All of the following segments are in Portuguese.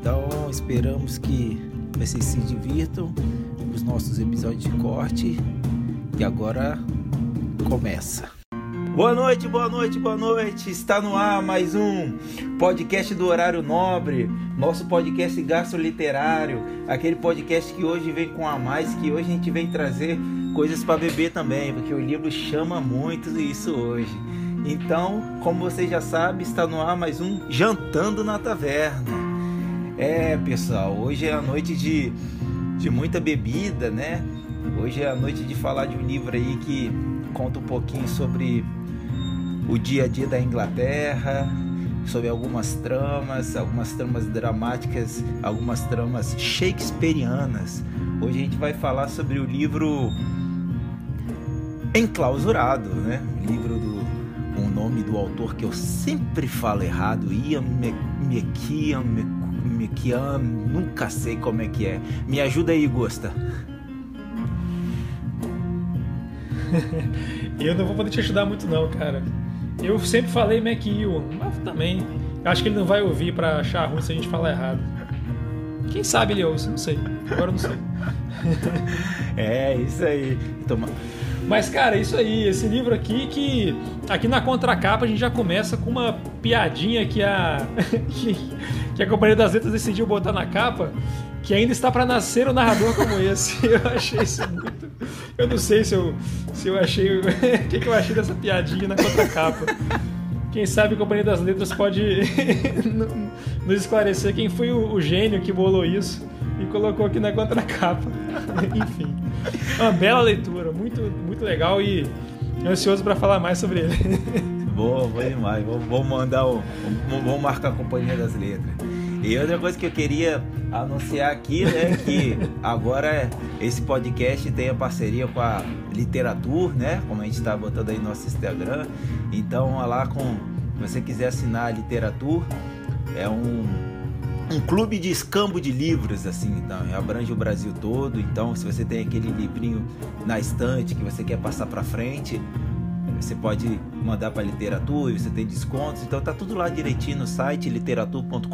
Então esperamos que vocês se divirtam com os nossos episódios de corte e agora começa. Boa noite, boa noite, boa noite. Está no ar mais um podcast do Horário Nobre, nosso podcast gastroliterário, aquele podcast que hoje vem com a mais, que hoje a gente vem trazer coisas para beber também, porque o livro chama muito isso hoje. Então, como você já sabe, está no ar mais um Jantando na Taverna. É, pessoal, hoje é a noite de, de muita bebida, né? Hoje é a noite de falar de um livro aí que conta um pouquinho sobre o dia a dia da Inglaterra, sobre algumas tramas, algumas tramas dramáticas, algumas tramas shakespearianas. Hoje a gente vai falar sobre o livro Enclausurado, né? O livro do o nome do autor que eu sempre falo errado, Ian McKean, McKean, nunca sei como é que é. Me ajuda aí, Gosta. eu não vou poder te ajudar muito não, cara. Eu sempre falei McEwan, mas também acho que ele não vai ouvir para achar ruim se a gente falar errado. Quem sabe ele ouça, não sei. Agora eu não sei. é, isso aí. Toma. Mas, cara, isso aí, esse livro aqui que aqui na contracapa a gente já começa com uma piadinha que a, que, a Companhia das Letras decidiu botar na capa, que ainda está para nascer um narrador como esse. Eu achei isso muito. Eu não sei se eu, se eu achei. O que, que eu achei dessa piadinha na contracapa. Quem sabe a Companhia das Letras pode nos esclarecer quem foi o, o gênio que bolou isso e colocou aqui na contracapa. Enfim. Uma bela leitura, muito, muito legal e ansioso para falar mais sobre ele. Boa, boa demais. Vou, vou mandar o. Vou marcar a Companhia das Letras. E outra coisa que eu queria anunciar aqui, né, que agora esse podcast tem a parceria com a Literatura, né, como a gente está botando aí no nosso Instagram. Então, lá com, se você quiser assinar a Literatura, é um um clube de escambo de livros, assim, então, abrange o Brasil todo. Então, se você tem aquele livrinho na estante que você quer passar para frente, você pode mandar para literatura, você tem descontos, então tá tudo lá direitinho no site literatura.com.br.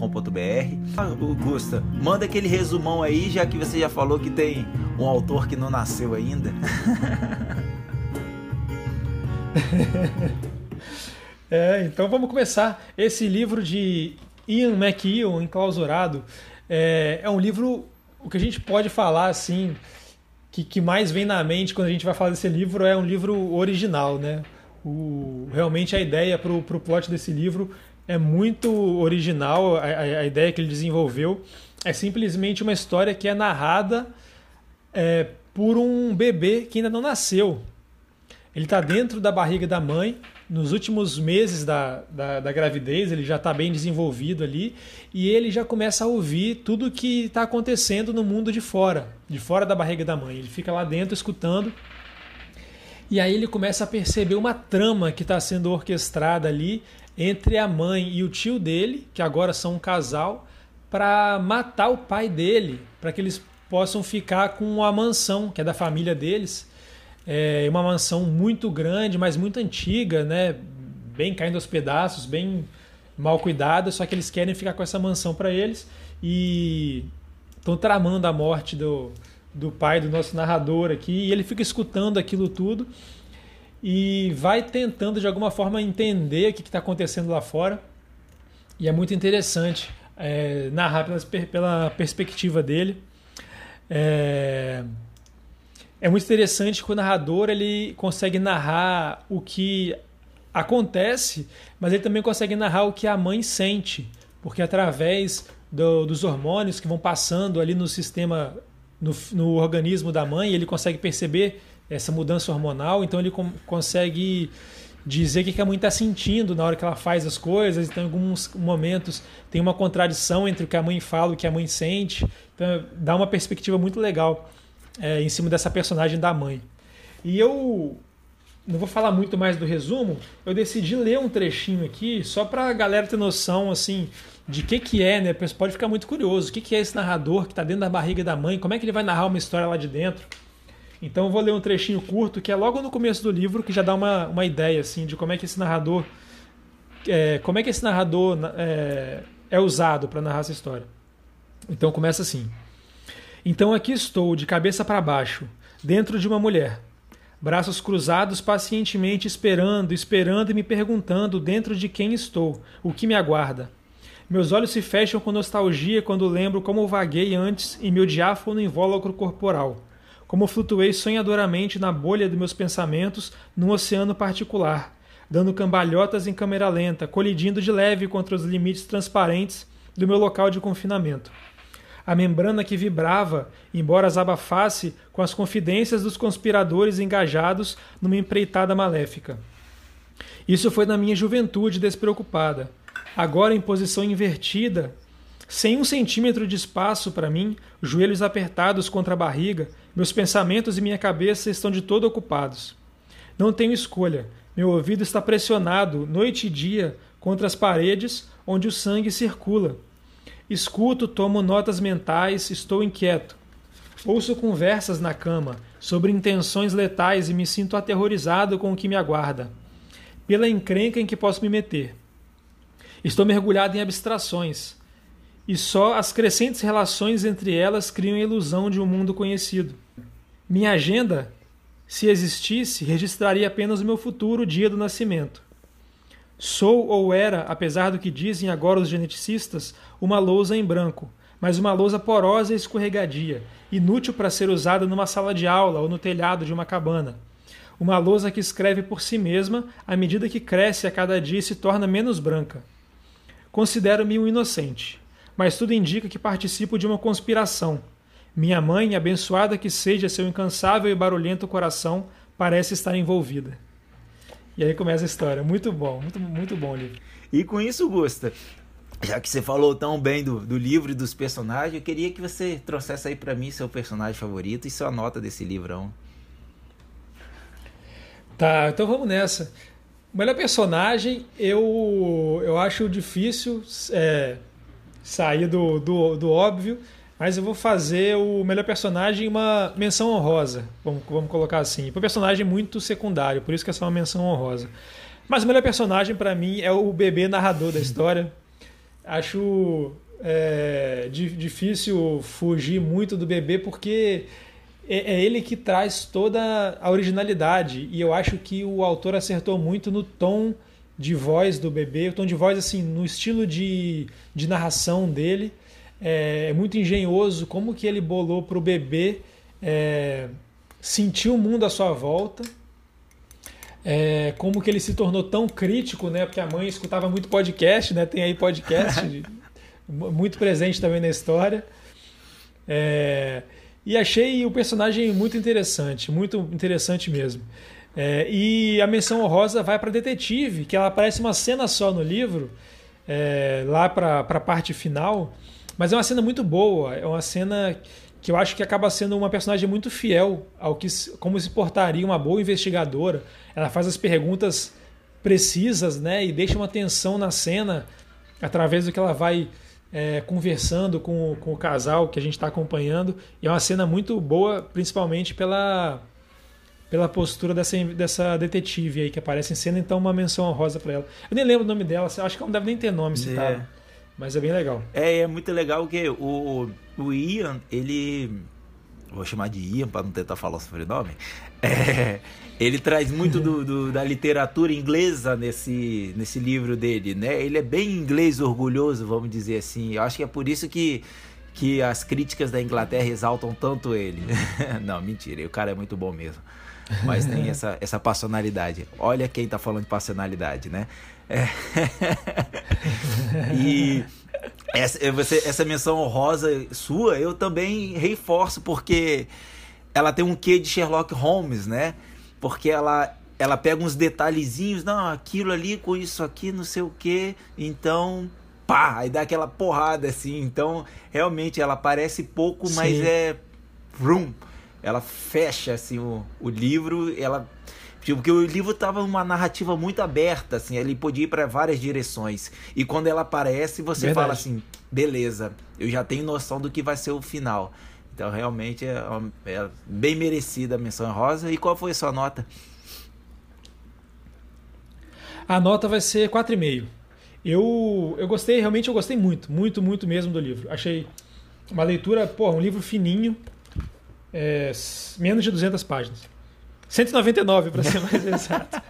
Ah, Gusta, manda aquele resumão aí, já que você já falou que tem um autor que não nasceu ainda. é, então vamos começar esse livro de Ian McEwan, Enclausurado, é, é um livro, o que a gente pode falar assim, que, que mais vem na mente quando a gente vai falar desse livro é um livro original, né? O, realmente a ideia para o plot desse livro é muito original, a, a, ideia que ele desenvolveu é simplesmente uma história que é narrada é, por um bebê que ainda não nasceu. Ele está dentro da barriga da mãe nos últimos meses da, da, da gravidez, ele já está bem desenvolvido ali, e ele já começa a ouvir tudo que está acontecendo no mundo de fora, de fora da barriga da mãe. Ele fica lá dentro escutando, e aí ele começa a perceber uma trama que está sendo orquestrada ali entre a mãe e o tio dele, que agora são um casal, para matar o pai dele, para que eles possam ficar com a mansão, que é da família deles é uma mansão muito grande, mas muito antiga, né? Bem caindo aos pedaços, bem mal cuidada, só que eles querem ficar com essa mansão para eles e estão tramando a morte do, do pai do nosso narrador aqui, e ele fica escutando aquilo tudo e vai tentando de alguma forma entender o que está acontecendo lá fora. E é muito interessante é, narrar pela, pela perspectiva dele. É, é muito interessante que o narrador ele consegue narrar o que acontece, mas ele também consegue narrar o que a mãe sente, porque através do, dos hormônios que vão passando ali no sistema, no, no, organismo da mãe, ele consegue perceber essa mudança hormonal, então ele consegue dizer o que a mãe está sentindo na hora que ela faz as coisas. Então, em alguns momentos tem uma contradição entre o que a mãe fala e o que a mãe sente. Então, dá uma perspectiva muito legal é, em cima dessa personagem da mãe. E eu não vou falar muito mais do resumo, eu decidi ler um trechinho aqui só para a galera ter noção assim de que que é, né? Você pode ficar muito curioso, o que que é esse narrador que está dentro da barriga da mãe, como é que ele vai narrar uma história lá de dentro. Então eu vou ler um trechinho curto que é logo no começo do livro que já dá uma, uma ideia assim de como é que esse narrador é, como é que esse narrador é, é usado para narrar essa história. Então começa assim. Então aqui estou de cabeça para baixo, dentro de uma mulher braços cruzados pacientemente esperando, esperando e me perguntando dentro de quem estou, o que me aguarda. Meus olhos se fecham com nostalgia quando lembro como vaguei antes em meu diáfano invólucro corporal, como flutuei sonhadoramente na bolha de meus pensamentos num oceano particular, dando cambalhotas em câmera lenta, colidindo de leve contra os limites transparentes do meu local de confinamento a membrana que vibrava, embora as abafasse com as confidências dos conspiradores engajados numa empreitada maléfica. Isso foi na minha juventude despreocupada. Agora, em posição invertida, sem um centímetro de espaço para mim, joelhos apertados contra a barriga, meus pensamentos e minha cabeça estão de todo ocupados. Não tenho escolha. Meu ouvido está pressionado, noite e dia, contra as paredes onde o sangue circula, Escuto, tomo notas mentais, estou inquieto. Ouço conversas na cama sobre intenções letais e me sinto aterrorizado com o que me aguarda, pela encrenca em que posso me meter. Estou mergulhado em abstrações, e só as crescentes relações entre elas criam a ilusão de um mundo conhecido. Minha agenda, se existisse, registraria apenas o meu futuro dia do nascimento. Sou ou era, apesar do que dizem agora os geneticistas, uma lousa em branco, mas uma lousa porosa e escorregadia, inútil para ser usada numa sala de aula ou no telhado de uma cabana. Uma lousa que escreve por si mesma à medida que cresce a cada dia e se torna menos branca. Considero-me um inocente, mas tudo indica que participo de uma conspiração. Minha mãe, abençoada que seja seu incansável e barulhento coração, parece estar envolvida. E aí começa a história. Muito bom, muito, muito bom o livro. E com isso, Gusta, já que você falou tão bem do, do livro e dos personagens, eu queria que você trouxesse aí para mim seu personagem favorito e sua nota desse livrão. Tá, então vamos nessa. O melhor personagem, eu, eu acho difícil é, sair do, do, do óbvio, mas eu vou fazer o melhor personagem uma menção honrosa, vamos, vamos colocar assim. Um personagem muito secundário, por isso que é só uma menção honrosa. Mas o melhor personagem para mim é o bebê narrador da história. Acho é, difícil fugir muito do bebê porque é, é ele que traz toda a originalidade e eu acho que o autor acertou muito no tom de voz do bebê, o tom de voz assim no estilo de, de narração dele é, é muito engenhoso como que ele bolou para o bebê é, sentir o mundo à sua volta, é, como que ele se tornou tão crítico, né? Porque a mãe escutava muito podcast, né? Tem aí podcast muito presente também na história. É, e achei o personagem muito interessante, muito interessante mesmo. É, e a menção honrosa vai para detetive, que ela aparece uma cena só no livro, é, lá para a parte final, mas é uma cena muito boa, é uma cena que eu acho que acaba sendo uma personagem muito fiel ao que como se portaria uma boa investigadora. Ela faz as perguntas precisas, né, e deixa uma tensão na cena através do que ela vai é, conversando com, com o casal que a gente está acompanhando. E é uma cena muito boa, principalmente pela pela postura dessa, dessa detetive aí que aparece em cena, então uma menção honrosa para ela. Eu nem lembro o nome dela, acho que ela não deve nem ter nome citado. É. Mas é bem legal. É, é muito legal que o, o Ian, ele. Vou chamar de Ian para não tentar falar o sobrenome. É, ele traz muito do, do, da literatura inglesa nesse, nesse livro dele, né? Ele é bem inglês orgulhoso, vamos dizer assim. Eu acho que é por isso que, que as críticas da Inglaterra exaltam tanto ele. não, mentira, o cara é muito bom mesmo. Mas tem essa, essa passionalidade. Olha quem tá falando de passionalidade, né? É. e essa, você, essa menção honrosa sua, eu também reforço, porque ela tem um quê de Sherlock Holmes, né? Porque ela, ela pega uns detalhezinhos, não, aquilo ali com isso aqui, não sei o que, então pá, aí dá aquela porrada assim. Então, realmente ela parece pouco, Sim. mas é vroom, ela fecha assim o, o livro, ela tipo, porque o livro tava uma narrativa muito aberta assim, ele podia ir para várias direções. E quando ela aparece, você Verdade. fala assim, beleza, eu já tenho noção do que vai ser o final. Então, realmente é, é bem merecida a menção rosa. E qual foi a sua nota? A nota vai ser 4,5. Eu, eu gostei, realmente eu gostei muito, muito, muito mesmo do livro. Achei uma leitura, pô, um livro fininho, é, menos de 200 páginas. 199 para ser mais exato.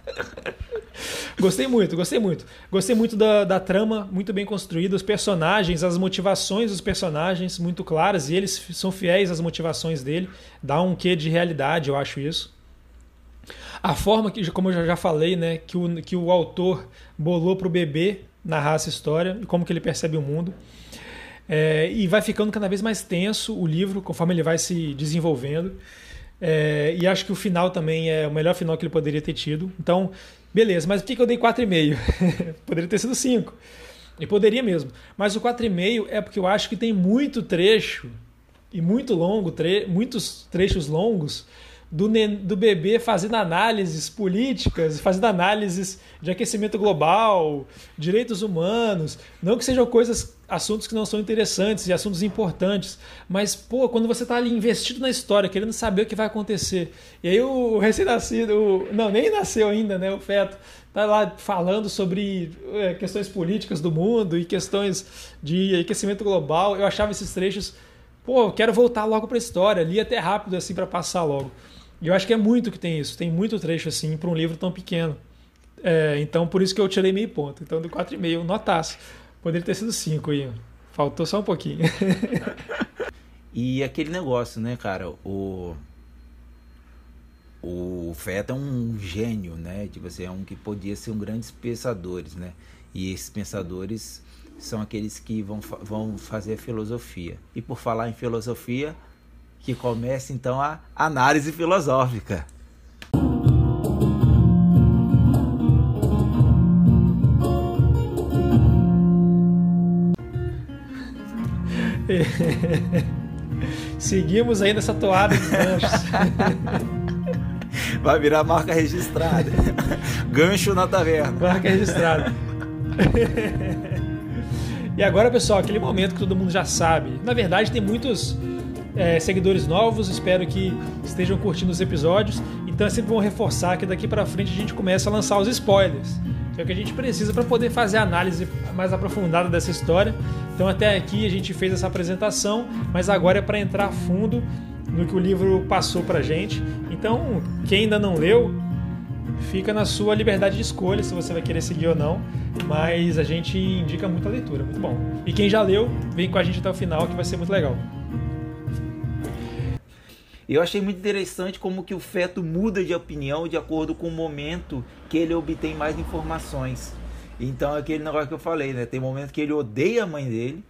gostei muito, gostei muito. Gostei muito da, da trama, muito bem construída, os personagens, as motivações dos personagens muito claras e eles são fiéis às motivações dele. Dá um quê de realidade, eu acho isso. A forma que, como eu já falei, né, que o, que o autor bolou para o bebê narrar essa história e como que ele percebe o mundo. É, e vai ficando cada vez mais tenso o livro conforme ele vai se desenvolvendo. É, e acho que o final também é o melhor final que ele poderia ter tido. Então, beleza, mas por que, eu dei 4,5? poderia ter sido 5. E poderia mesmo. Mas o 4,5 é porque eu acho que tem muito trecho e muito longo, tre muitos trechos longos do, do bebê fazendo análises políticas, fazendo análises de aquecimento global, direitos humanos, não que sejam coisas, assuntos que não são interessantes e assuntos importantes, mas pô, quando você está ali investido na história, querendo saber o que vai acontecer, e aí o recém-nascido, não, nem nasceu ainda, né, o feto, tá lá falando sobre é, questões políticas do mundo e questões de aquecimento global, eu achava esses trechos, pô, eu quero voltar logo para a história, li até rápido assim para passar logo. E eu acho que é muito que tem isso. Tem muito trecho assim para um livro tão pequeno. É, então, por isso que eu tirei meio ponto. Então, do 4,5, notasse. Poderia ter sido 5 aí. Faltou só um pouquinho. e aquele negócio, né, cara? O. O Feta é um gênio, né? Tipo assim, é um que podia ser um grandes pensadores, né? E esses pensadores são aqueles que vão, vão fazer filosofia. E por falar em filosofia, que começa então a análise filosófica. Seguimos aí nessa toada de ganchos. Vai virar marca registrada. Gancho na taverna. Marca registrada. e agora, pessoal, aquele momento que todo mundo já sabe. Na verdade, tem muitos é, seguidores novos, espero que estejam curtindo os episódios. Então é sempre bom reforçar que daqui para frente a gente começa a lançar os spoilers, que é o que a gente precisa para poder fazer a análise mais aprofundada dessa história. Então até aqui a gente fez essa apresentação, mas agora é para entrar a fundo no que o livro passou para gente. Então quem ainda não leu, fica na sua liberdade de escolha se você vai querer seguir ou não, mas a gente indica muita leitura, muito bom. E quem já leu, vem com a gente até o final que vai ser muito legal. Eu achei muito interessante como que o feto muda de opinião de acordo com o momento que ele obtém mais informações. Então aquele negócio que eu falei, né? Tem momento que ele odeia a mãe dele.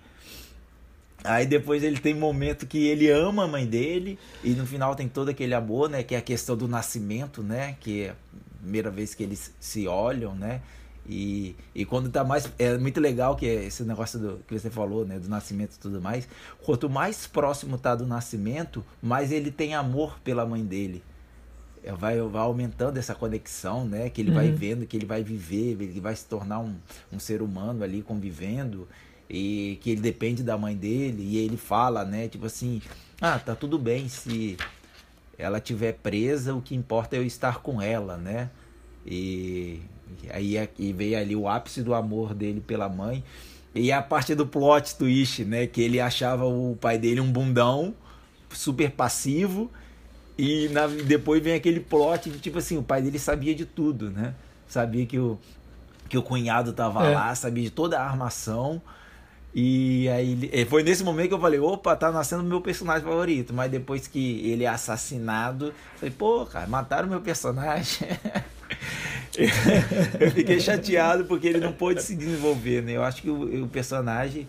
Aí depois ele tem momento que ele ama a mãe dele e no final tem todo aquele amor, né, que é a questão do nascimento, né, que é a primeira vez que eles se olham, né? E, e quando tá mais. É muito legal que é esse negócio do, que você falou, né? Do nascimento e tudo mais. Quanto mais próximo tá do nascimento, mais ele tem amor pela mãe dele. É, vai, vai aumentando essa conexão, né? Que ele uhum. vai vendo, que ele vai viver, ele vai se tornar um, um ser humano ali convivendo. E que ele depende da mãe dele. E ele fala, né? Tipo assim: ah, tá tudo bem se ela tiver presa, o que importa é eu estar com ela, né? E Aí é, e veio ali o ápice do amor dele pela mãe. E a parte do plot twist, né? Que ele achava o pai dele um bundão, super passivo. E na, depois vem aquele plot de tipo assim, o pai dele sabia de tudo, né? Sabia que o, que o cunhado tava é. lá, sabia de toda a armação. E aí foi nesse momento que eu falei, opa, tá nascendo meu personagem favorito. Mas depois que ele é assassinado, falei, pô, cara, mataram meu personagem. eu fiquei chateado porque ele não pôde se desenvolver, né? Eu acho que o, o, personagem,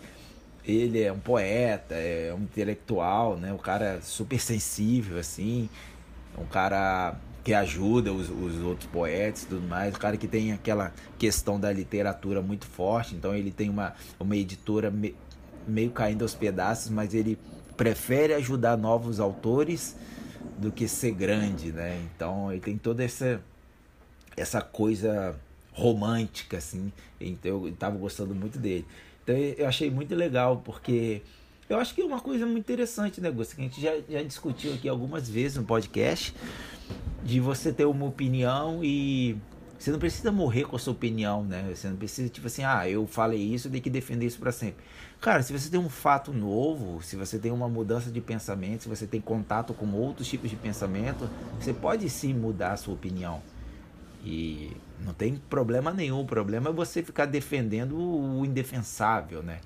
ele é um poeta, é um intelectual, né? Um cara super sensível, assim. Um cara que ajuda os, os outros poetas e tudo mais, o cara que tem aquela questão da literatura muito forte, então ele tem uma, uma editora me, meio caindo aos pedaços, mas ele prefere ajudar novos autores do que ser grande, né? Então ele tem toda essa essa coisa romântica assim, então eu estava gostando muito dele. Então eu achei muito legal porque eu acho que é uma coisa muito interessante, né, Gusto? Que a gente já, já discutiu aqui algumas vezes no podcast de você ter uma opinião e você não precisa morrer com a sua opinião, né? Você não precisa, tipo assim, ah, eu falei isso, eu tenho que defender isso para sempre. Cara, se você tem um fato novo, se você tem uma mudança de pensamento, se você tem contato com outros tipos de pensamento, você pode sim mudar a sua opinião. E não tem problema nenhum. O problema é você ficar defendendo o indefensável, né?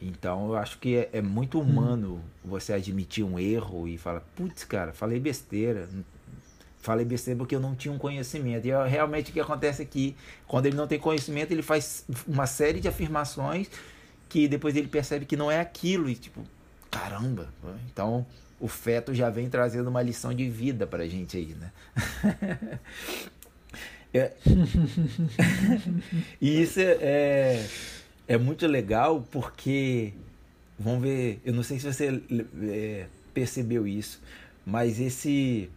Então eu acho que é, é muito humano hum. você admitir um erro e falar, putz, cara, falei besteira. Falei besteira porque eu não tinha um conhecimento. E é realmente o que acontece aqui, quando ele não tem conhecimento, ele faz uma série de afirmações que depois ele percebe que não é aquilo. E tipo, caramba. Então o feto já vem trazendo uma lição de vida pra gente aí, né? é... e isso é, é é muito legal porque, vamos ver, eu não sei se você é, percebeu isso, mas esse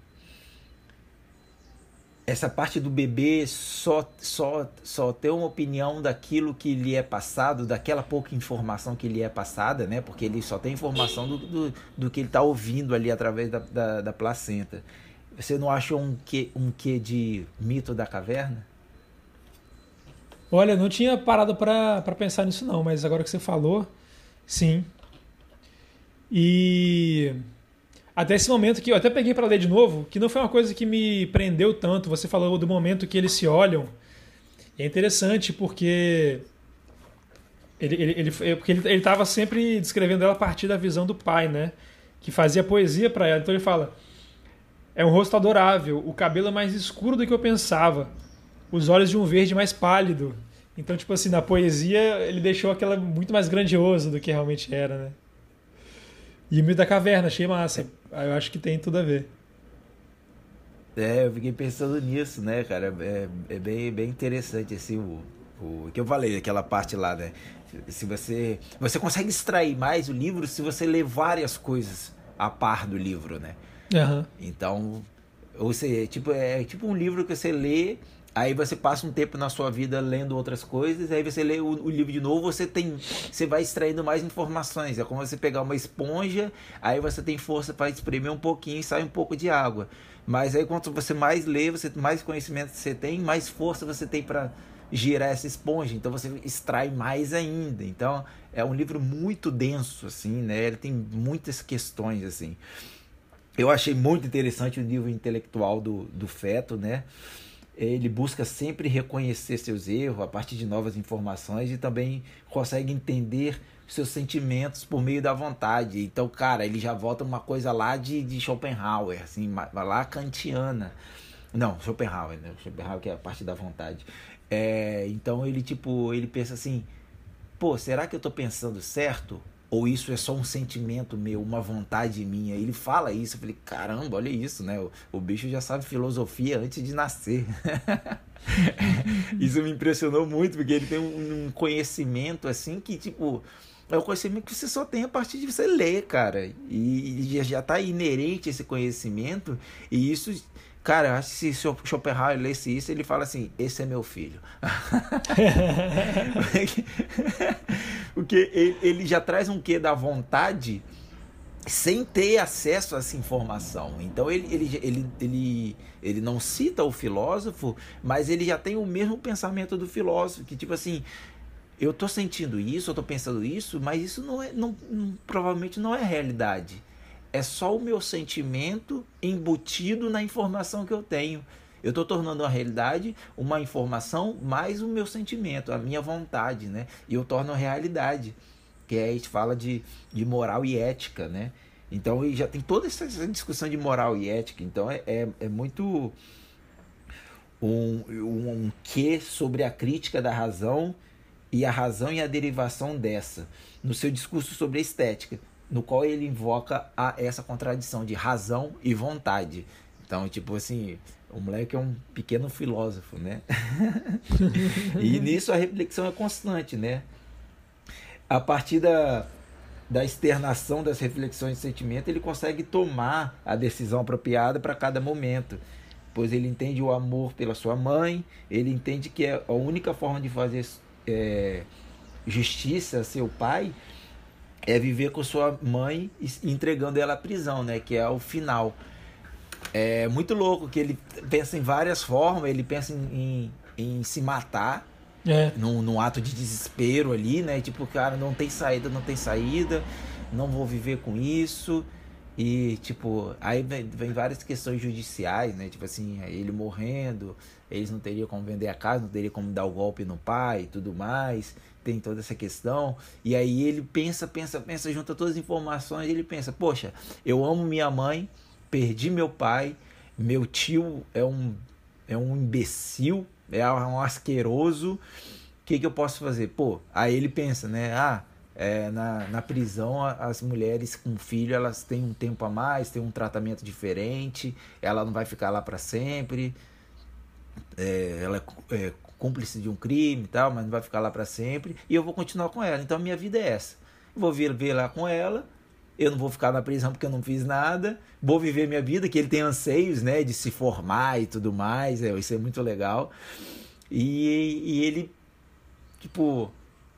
essa parte do bebê só, só, só ter uma opinião daquilo que lhe é passado, daquela pouca informação que lhe é passada, né? Porque ele só tem informação do, do, do que ele está ouvindo ali através da, da, da, placenta. Você não achou um quê, um quê de mito da caverna? Olha, não tinha parado para pensar nisso não, mas agora que você falou, sim. E até esse momento que eu até peguei para ler de novo, que não foi uma coisa que me prendeu tanto. Você falou do momento que eles se olham. É interessante porque ele ele ele é, porque ele estava sempre descrevendo ela a partir da visão do pai, né? Que fazia poesia para ela. Então ele fala: é um rosto adorável, o cabelo é mais escuro do que eu pensava os olhos de um verde mais pálido. Então, tipo assim, na poesia ele deixou aquela muito mais grandioso do que realmente era, né? E o Mito da Caverna, achei massa. Eu acho que tem tudo a ver. É, eu fiquei pensando nisso, né, cara? É, é bem, bem interessante, assim, o, o que eu falei, aquela parte lá, né? Se você. Você consegue extrair mais o livro se você ler várias coisas a par do livro, né? Uhum. Então, ou seja, tipo, é tipo um livro que você lê Aí você passa um tempo na sua vida lendo outras coisas, aí você lê o, o, livro de novo, você tem, você vai extraindo mais informações. É como você pegar uma esponja, aí você tem força para espremer um pouquinho e sai um pouco de água. Mas aí quanto você mais lê, você mais conhecimento você tem, mais força você tem para girar essa esponja. Então você extrai mais ainda. Então é um livro muito denso assim, né? Ele tem muitas questões assim. Eu achei muito interessante o nível intelectual do, do feto, né? ele busca sempre reconhecer seus erros a partir de novas informações e também consegue entender seus sentimentos por meio da vontade. Então, cara, ele já volta uma coisa lá de, de Schopenhauer, assim, lá kantiana. Não, Schopenhauer, né? Schopenhauer que é a parte da vontade. É, então ele tipo, ele pensa assim, pô, será que eu tô pensando certo? Ou isso é só um sentimento meu, uma vontade minha? Ele fala isso, eu falei, caramba, olha isso, né? O, o bicho já sabe filosofia antes de nascer. isso me impressionou muito, porque ele tem um, um, conhecimento assim que, tipo, é um conhecimento que você só tem a partir de você ler, cara. E, já está inerente esse conhecimento, e isso Cara, eu acho que se Schopenhauer lesse isso, ele fala assim: esse é meu filho. Porque ele, ele já traz um quê da vontade sem ter acesso a essa informação. Então ele, ele, ele, ele, ele não cita o filósofo, mas ele já tem o mesmo pensamento do filósofo, que tipo assim, eu estou sentindo isso, eu estou pensando isso, mas isso não é, não, não, provavelmente não é realidade é só o meu sentimento embutido na informação que eu tenho. Eu estou tornando a realidade uma informação mais o meu sentimento, a minha vontade, né? E eu torno a realidade, que é, a gente fala de, de moral e ética, né? Então já tem toda essa discussão de moral e ética. Então é, é, é muito um, um, um que sobre a crítica da razão e a razão e a derivação dessa no seu discurso sobre a estética no qual ele invoca a essa contradição de razão e vontade. Então, tipo assim, o moleque é um pequeno filósofo, né? e nisso a reflexão é constante, né? A partir da, da externação das reflexões e sentimento, ele consegue tomar a decisão apropriada para cada momento. Pois ele entende o amor pela sua mãe, ele entende que é a única forma de fazer é, justiça a seu pai é viver com sua mãe entregando ela à prisão, né? Que é o final. É muito louco que ele pensa em várias formas, ele pensa em, em, em se matar, é. num, num, ato de desespero ali, né? Tipo, cara, não tem saída, não tem saída, não vou viver com isso. E, tipo, aí vem, vem várias questões judiciais, né? Tipo assim, ele morrendo, eles não teriam como vender a casa, não teriam como dar o golpe no pai e tudo mais. Tem toda essa questão. E aí ele pensa, pensa, pensa, junta todas as informações e ele pensa, poxa, eu amo minha mãe, perdi meu pai, meu tio é um, é um imbecil, é um asqueroso, o que, que eu posso fazer? Pô, aí ele pensa, né? Ah, é, na, na prisão as mulheres com filho elas têm um tempo a mais, têm um tratamento diferente, ela não vai ficar lá para sempre, é, ela é, é cúmplice de um crime e tal, mas não vai ficar lá para sempre, e eu vou continuar com ela. Então a minha vida é essa. Vou vir ver lá com ela, eu não vou ficar na prisão porque eu não fiz nada, vou viver minha vida, que ele tem anseios, né, de se formar e tudo mais, é, isso é muito legal. E, e ele, tipo,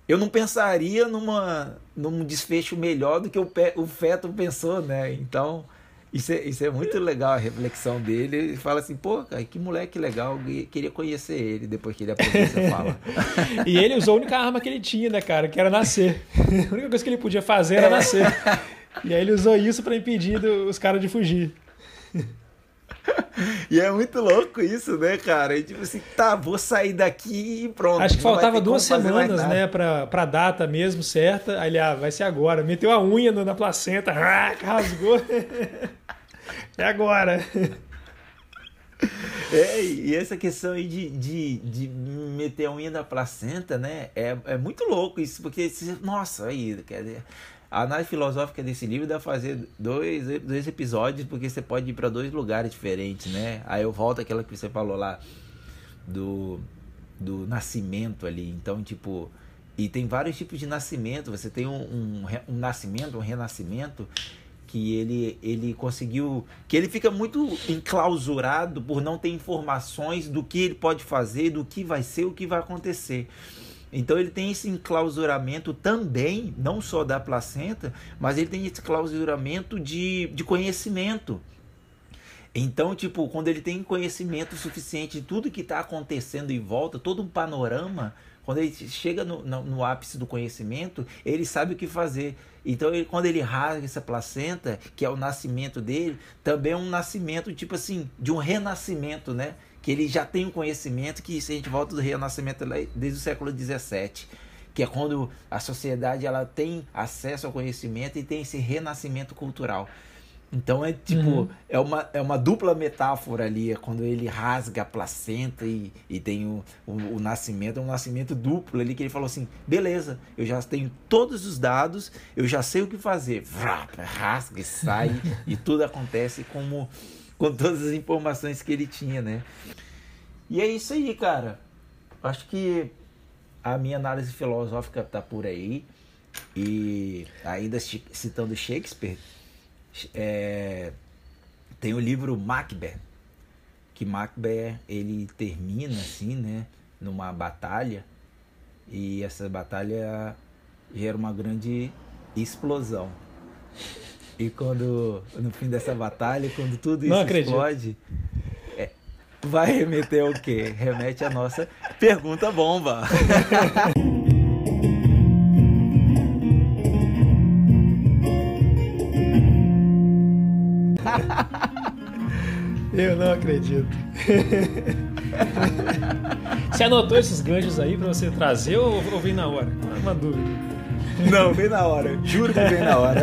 eu não pensaria numa, num desfecho melhor do que o, o feto pensou, né? Então, isso é, isso é muito legal a reflexão dele. Ele fala assim, pô, cara, que moleque legal, eu queria conhecer ele depois que ele aprendeu essa fala. e ele usou a única arma que ele tinha, né, cara, que era nascer. A única coisa que ele podia fazer era nascer. E aí ele usou isso para impedir os caras de fugir. E é muito louco isso, né, cara? E tipo assim, tá, vou sair daqui e pronto. Acho que faltava duas semanas, né, pra, pra data mesmo certa. Aí ele, ah, vai ser agora. Meteu a unha na placenta, rasgou. é agora. É, e essa questão aí de, de, de meter a unha na placenta, né? É, é muito louco isso, porque, nossa, aí, quer dizer, a análise filosófica desse livro dá pra fazer dois, dois episódios, porque você pode ir para dois lugares diferentes, né? Aí eu volto àquela que você falou lá do, do nascimento ali. Então, tipo, e tem vários tipos de nascimento. Você tem um, um, um nascimento, um renascimento que ele, ele conseguiu. que ele fica muito enclausurado por não ter informações do que ele pode fazer, do que vai ser, o que vai acontecer. Então ele tem esse enclausuramento também, não só da placenta, mas ele tem esse enclausuramento de, de conhecimento. Então, tipo, quando ele tem conhecimento suficiente de tudo que está acontecendo em volta, todo um panorama, quando ele chega no, no, no, ápice do conhecimento, ele sabe o que fazer. Então, ele, quando ele rasga essa placenta, que é o nascimento dele, também é um nascimento, tipo assim, de um renascimento, né? Que ele já tem um conhecimento que se a gente volta do Renascimento desde o século XVII, que é quando a sociedade ela tem acesso ao conhecimento e tem esse renascimento cultural. Então é tipo, uhum. é, uma, é uma dupla metáfora ali, é quando ele rasga a placenta e, e tem o, o, o, nascimento, é um nascimento duplo ali, que ele falou assim, beleza, eu já tenho todos os dados, eu já sei o que fazer. Vrá, rasga e sai, e tudo acontece como com todas as informações que ele tinha, né? E é isso aí, cara. Acho que a minha análise filosófica tá por aí. E ainda citando Shakespeare, é, tem o livro Macbeth, que Macbeth ele termina assim, né, numa batalha e essa batalha gera uma grande explosão. E quando, no fim dessa batalha, quando tudo isso explode, é, vai remeter ao quê? Remete à nossa pergunta bomba. Eu não acredito. Você anotou esses ganchos aí para você trazer ou, ou vem na hora? Uma dúvida. Não, vem na hora. Juro que vem na hora.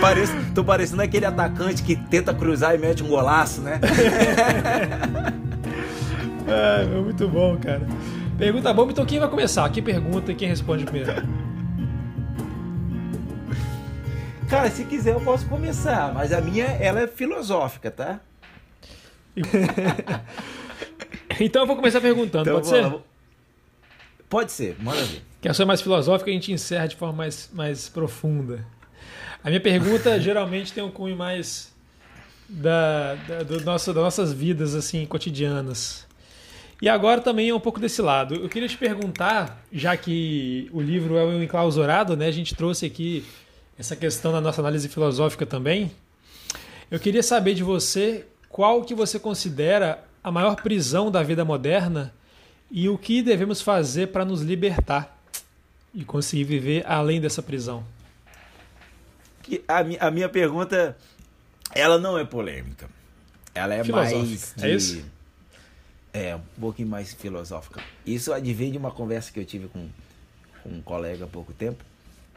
Pareço, tô parecendo aquele atacante que tenta cruzar e mete um golaço, né? é, muito bom, cara. Pergunta bomba, então quem vai começar? Quem pergunta e quem responde primeiro? Cara, se quiser eu posso começar, mas a minha ela é filosófica, tá? então eu vou começar perguntando, então, pode ser? Pode ser, manda ver. Que a sua é mais filosófica a gente encerra de forma mais, mais profunda. A minha pergunta geralmente tem um cunho mais da, da, do nosso, das nossas vidas assim cotidianas. E agora também é um pouco desse lado. Eu queria te perguntar, já que o livro é um enclausurado, né? A gente trouxe aqui essa questão na nossa análise filosófica também. Eu queria saber de você qual que você considera a maior prisão da vida moderna e o que devemos fazer para nos libertar e conseguir viver além dessa prisão. A, a minha pergunta, ela não é polêmica. Ela é mais de... É isso? É, um pouquinho mais filosófica. Isso advém de uma conversa que eu tive com, com um colega há pouco tempo,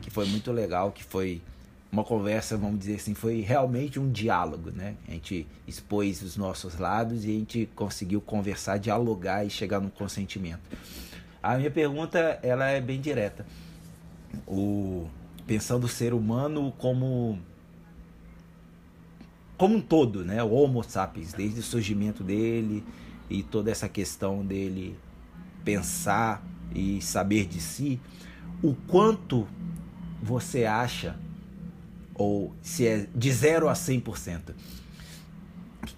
que foi muito legal, que foi uma conversa, vamos dizer assim, foi realmente um diálogo, né? A gente expôs os nossos lados e a gente conseguiu conversar, dialogar e chegar num consentimento. A minha pergunta, ela é bem direta. O pensando o ser humano como como um todo, né? O Homo sapiens, desde o surgimento dele, e toda essa questão dele pensar e saber de si, o quanto você acha, ou se é de 0 a 100%,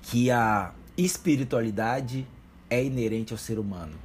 que a espiritualidade é inerente ao ser humano.